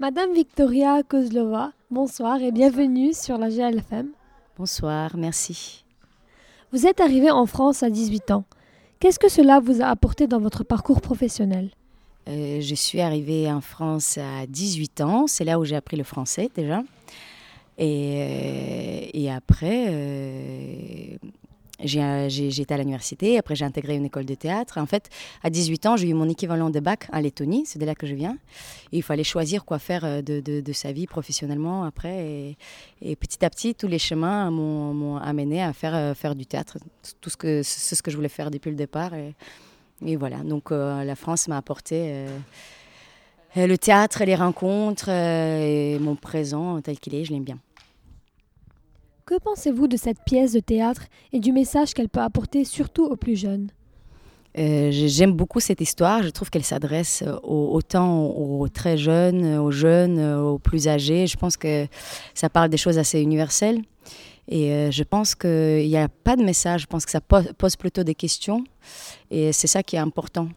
Madame Victoria Kozlova, bonsoir et bienvenue sur la GLFM. Bonsoir, merci. Vous êtes arrivée en France à 18 ans. Qu'est-ce que cela vous a apporté dans votre parcours professionnel? Euh, je suis arrivée en France à 18 ans, c'est là où j'ai appris le français déjà. Et, euh, et après, euh, j'ai j'ai- été à l'université, après j'ai intégré une école de théâtre. En fait, à 18 ans, j'ai eu mon équivalent de bac en Lettonie, c'est de là que je viens. Il fallait choisir quoi faire euh, de, sa vie professionnellement après. Et, et petit à petit, tous les chemins m'ont amené à faire, euh, du théâtre. Tout ce que, c'est ce que je voulais faire depuis le départ. Et, voilà, donc euh, la France m'a apporté euh, euh, le théâtre, les rencontres euh, et mon présent tel qu'il est, je l'aime bien. Que pensez-vous de cette pièce de théâtre et du message qu'elle peut apporter surtout aux plus jeunes? Euh, j'ai- J'aime beaucoup cette histoire. Je trouve qu'elle s'adresse euh, au- autant aux, très jeunes, euh, aux jeunes, aux plus âgés. Je pense que ça parle des choses assez universelles. Et je pense qu'il n'y a pas de message. Je pense que ça po- pose plutôt des questions. Et c'est ça qui est important.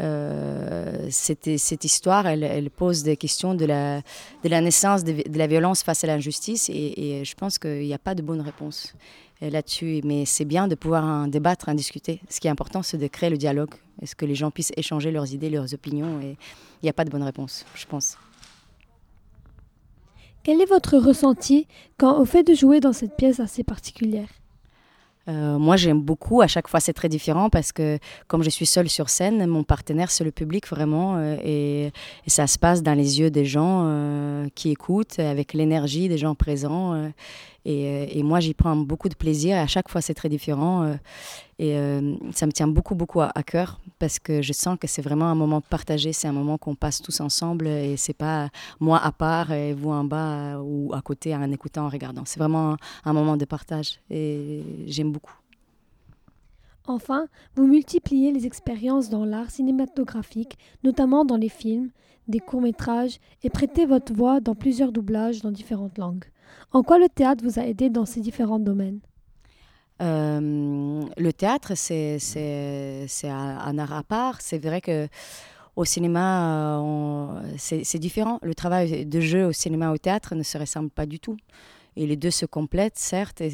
Euh, cette, histoire, elle, pose des questions de la, naissance de, la violence face à l'injustice. Et, et je pense qu'il n'y a pas de bonne réponse euh, là-dessus. Mais c'est bien de pouvoir en débattre, en discuter. Ce qui est important, c'est de créer le dialogue. Est-ce que les gens puissent échanger leurs idées, leurs opinions Et il n'y a pas de bonne réponse, je pense. Quel est votre ressenti quand au fait de jouer dans cette pièce assez particulière? Euh, moi, j'aime beaucoup. À chaque fois, c'est très différent parce que, comme je suis seule sur scène, mon partenaire, c'est le public vraiment. euh, et, et ça se passe dans les yeux des gens euh, qui écoutent, avec l'énergie des gens présents. Euh, et, et moi, j'y prends beaucoup de plaisir. À chaque fois, c'est très différent. euh, et euh, ça me tient beaucoup, beaucoup à, cœur parce que je sens que c'est vraiment un moment partagé. C'est un moment qu'on passe tous ensemble. Et c'est pas moi à part et vous en bas ou à côté en écoutant, en regardant. C'est vraiment un moment de partage. Et j'aime beaucoup. Enfin, vous multipliez les expériences dans l'art cinématographique, notamment dans les films, des courts-métrages, et prêtez votre voix dans plusieurs doublages dans différentes langues. En quoi le théâtre vous a aidé dans ces différents domaines? Euh, le théâtre, c'est un, art à part. C'est vrai que au cinéma, euh, c'est différent. Le travail de jeu au cinéma au théâtre ne se ressemble pas du tout. Et les deux se complètent, certes, et,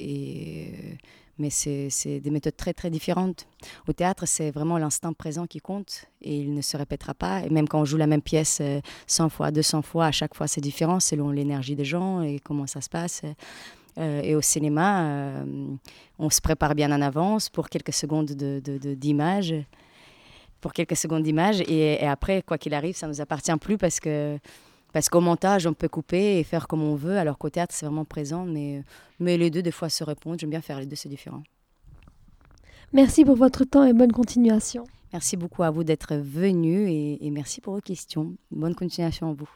et- mais c'est des méthodes très, très différentes. Au théâtre, c'est vraiment l'instant présent qui compte et il ne se répétera pas. Et même quand on joue la même pièce euh, 100 fois, 200 fois, à chaque fois, c'est différent selon l'énergie des gens et comment ça se passe. Euh, et au cinéma, euh, on se prépare bien en avance pour quelques secondes de, de- de- d'image. Pour quelques secondes d'image. Et, et après, quoi qu'il arrive, ça ne nous appartient plus parce que parce qu'au montage, on peut couper et faire comme on veut, alors qu'au théâtre, c'est vraiment présent. Mais, mais les deux, des fois, se répondent. J'aime bien faire les deux, c'est différent. Merci pour votre temps et bonne continuation. Merci beaucoup à vous d'être venus et, et merci pour vos questions. Bonne continuation à vous.